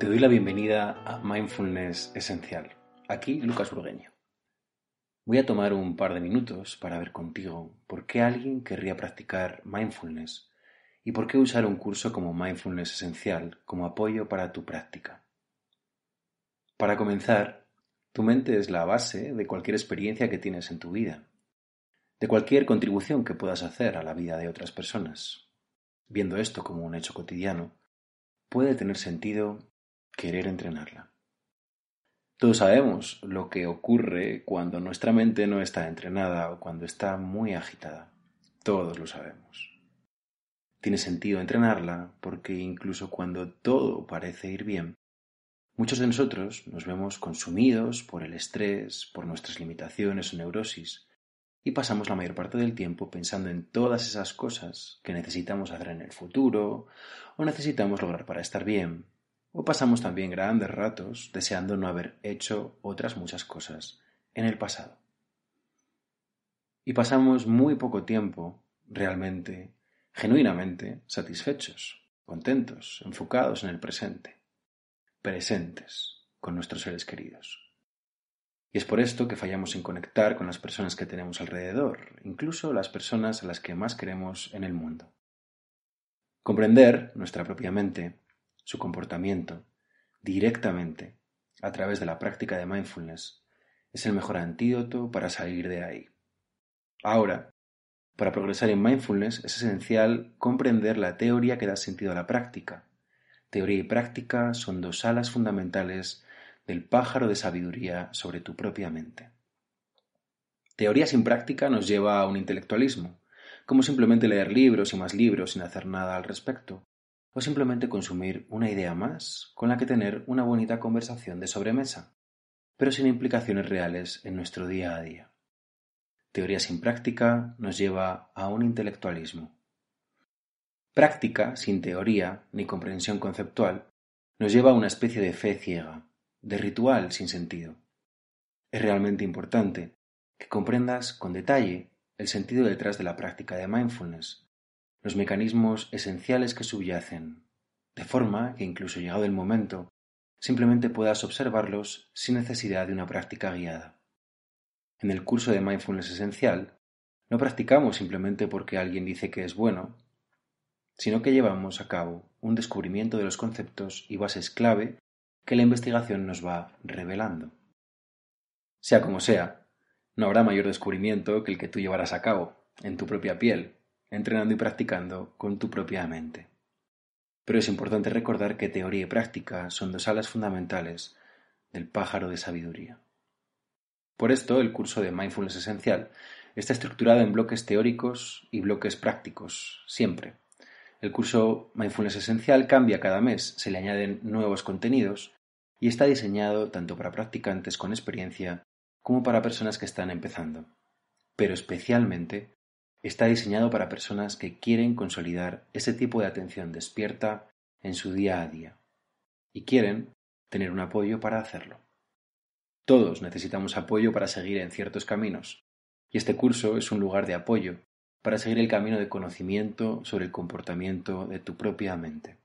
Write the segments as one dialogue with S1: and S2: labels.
S1: Te doy la bienvenida a Mindfulness Esencial. Aquí Lucas Burgueño. Voy a tomar un par de minutos para ver contigo por qué alguien querría practicar mindfulness y por qué usar un curso como Mindfulness Esencial como apoyo para tu práctica. Para comenzar, tu mente es la base de cualquier experiencia que tienes en tu vida, de cualquier contribución que puedas hacer a la vida de otras personas. Viendo esto como un hecho cotidiano, puede tener sentido querer entrenarla. Todos sabemos lo que ocurre cuando nuestra mente no está entrenada o cuando está muy agitada. Todos lo sabemos. Tiene sentido entrenarla porque incluso cuando todo parece ir bien, muchos de nosotros nos vemos consumidos por el estrés, por nuestras limitaciones o neurosis, y pasamos la mayor parte del tiempo pensando en todas esas cosas que necesitamos hacer en el futuro o necesitamos lograr para estar bien, o pasamos también grandes ratos deseando no haber hecho otras muchas cosas en el pasado. Y pasamos muy poco tiempo realmente, genuinamente satisfechos, contentos, enfocados en el presente, presentes con nuestros seres queridos. Y es por esto que fallamos en conectar con las personas que tenemos alrededor, incluso las personas a las que más queremos en el mundo. Comprender nuestra propia mente, su comportamiento, directamente, a través de la práctica de mindfulness, es el mejor antídoto para salir de ahí. Ahora, para progresar en mindfulness es esencial comprender la teoría que da sentido a la práctica. Teoría y práctica son dos alas fundamentales del pájaro de sabiduría sobre tu propia mente. Teoría sin práctica nos lleva a un intelectualismo, como simplemente leer libros y más libros sin hacer nada al respecto, o simplemente consumir una idea más con la que tener una bonita conversación de sobremesa, pero sin implicaciones reales en nuestro día a día. Teoría sin práctica nos lleva a un intelectualismo. Práctica sin teoría ni comprensión conceptual nos lleva a una especie de fe ciega, de ritual sin sentido. Es realmente importante que comprendas con detalle el sentido detrás de la práctica de mindfulness, los mecanismos esenciales que subyacen, de forma que incluso llegado el momento, simplemente puedas observarlos sin necesidad de una práctica guiada. En el curso de mindfulness esencial, no practicamos simplemente porque alguien dice que es bueno, sino que llevamos a cabo un descubrimiento de los conceptos y bases clave que la investigación nos va revelando. Sea como sea, no habrá mayor descubrimiento que el que tú llevarás a cabo, en tu propia piel, entrenando y practicando con tu propia mente. Pero es importante recordar que teoría y práctica son dos alas fundamentales del pájaro de sabiduría. Por esto, el curso de Mindfulness Esencial está estructurado en bloques teóricos y bloques prácticos, siempre. El curso Mindfulness Esencial cambia cada mes, se le añaden nuevos contenidos y está diseñado tanto para practicantes con experiencia como para personas que están empezando, pero especialmente está diseñado para personas que quieren consolidar ese tipo de atención despierta en su día a día y quieren tener un apoyo para hacerlo. Todos necesitamos apoyo para seguir en ciertos caminos, y este curso es un lugar de apoyo para seguir el camino de conocimiento sobre el comportamiento de tu propia mente.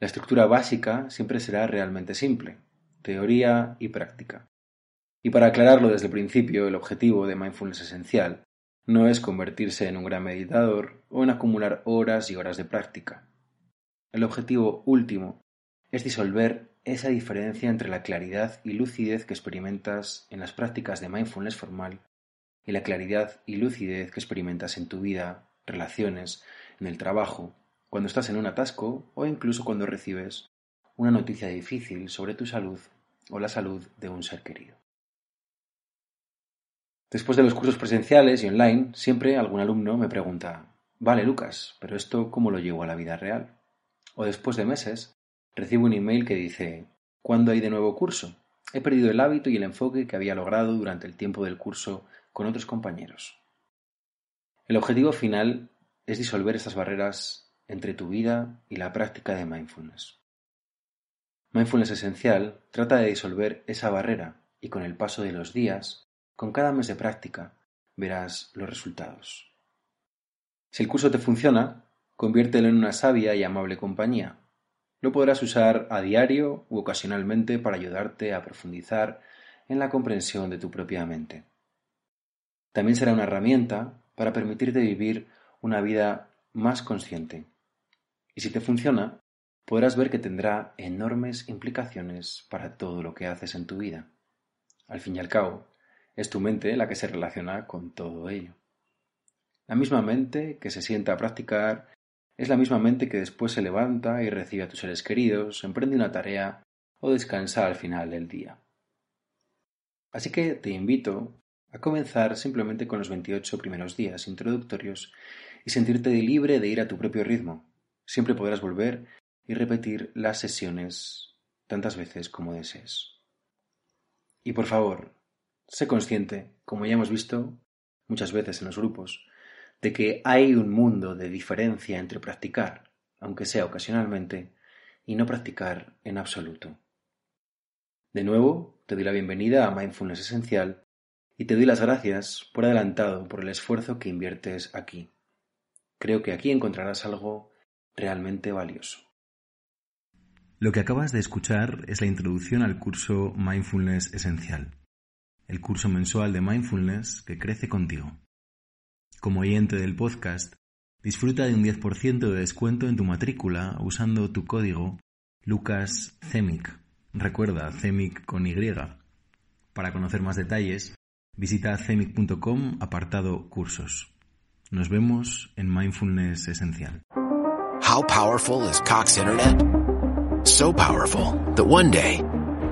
S1: La estructura básica siempre será realmente simple. teoría y práctica. Y para aclararlo desde el principio, el objetivo de Mindfulness Esencial no es convertirse en un gran meditador o en acumular horas y horas de práctica. El objetivo último es disolver esa diferencia entre la claridad y lucidez que experimentas en las prácticas de mindfulness formal y la claridad y lucidez que experimentas en tu vida, relaciones, en el trabajo, cuando estás en un atasco o incluso cuando recibes una noticia difícil sobre tu salud o la salud de un ser querido. Después de los cursos presenciales y online, siempre algún alumno me pregunta, vale Lucas, pero esto cómo lo llevo a la vida real? O después de meses, recibo un email que dice, ¿cuándo hay de nuevo curso? He perdido el hábito y el enfoque que había logrado durante el tiempo del curso con otros compañeros. El objetivo final es disolver estas barreras entre tu vida y la práctica de mindfulness. Mindfulness Esencial trata de disolver esa barrera y con el paso de los días, con cada mes de práctica, verás los resultados. Si el curso te funciona, conviértelo en una sabia y amable compañía. Lo podrás usar a diario u ocasionalmente para ayudarte a profundizar en la comprensión de tu propia mente. También será una herramienta para permitirte vivir una vida más consciente. Y si te funciona, podrás ver que tendrá enormes implicaciones para todo lo que haces en tu vida. Al fin y al cabo, es tu mente la que se relaciona con todo ello. La misma mente que se sienta a practicar es la misma mente que después se levanta y recibe a tus seres queridos, emprende una tarea o descansa al final del día. Así que te invito a comenzar simplemente con los 28 primeros días introductorios y sentirte libre de ir a tu propio ritmo. Siempre podrás volver y repetir las sesiones tantas veces como desees. Y por favor, sé consciente, como ya hemos visto muchas veces en los grupos, de que hay un mundo de diferencia entre practicar, aunque sea ocasionalmente, y no practicar en absoluto. De nuevo, te doy la bienvenida a Mindfulness Esencial y te doy las gracias por adelantado por el esfuerzo que inviertes aquí. Creo que aquí encontrarás algo realmente valioso.
S2: Lo que acabas de escuchar es la introducción al curso Mindfulness Esencial, el curso mensual de mindfulness que crece contigo. Como oyente del podcast, disfruta de un 10% de descuento en tu matrícula usando tu código LUCASCEMIC. Recuerda, CEMIC con Y. Para conocer más detalles, visita cemic.com apartado cursos. Nos vemos en Mindfulness Esencial.
S3: How powerful is Cox Internet? So powerful that one day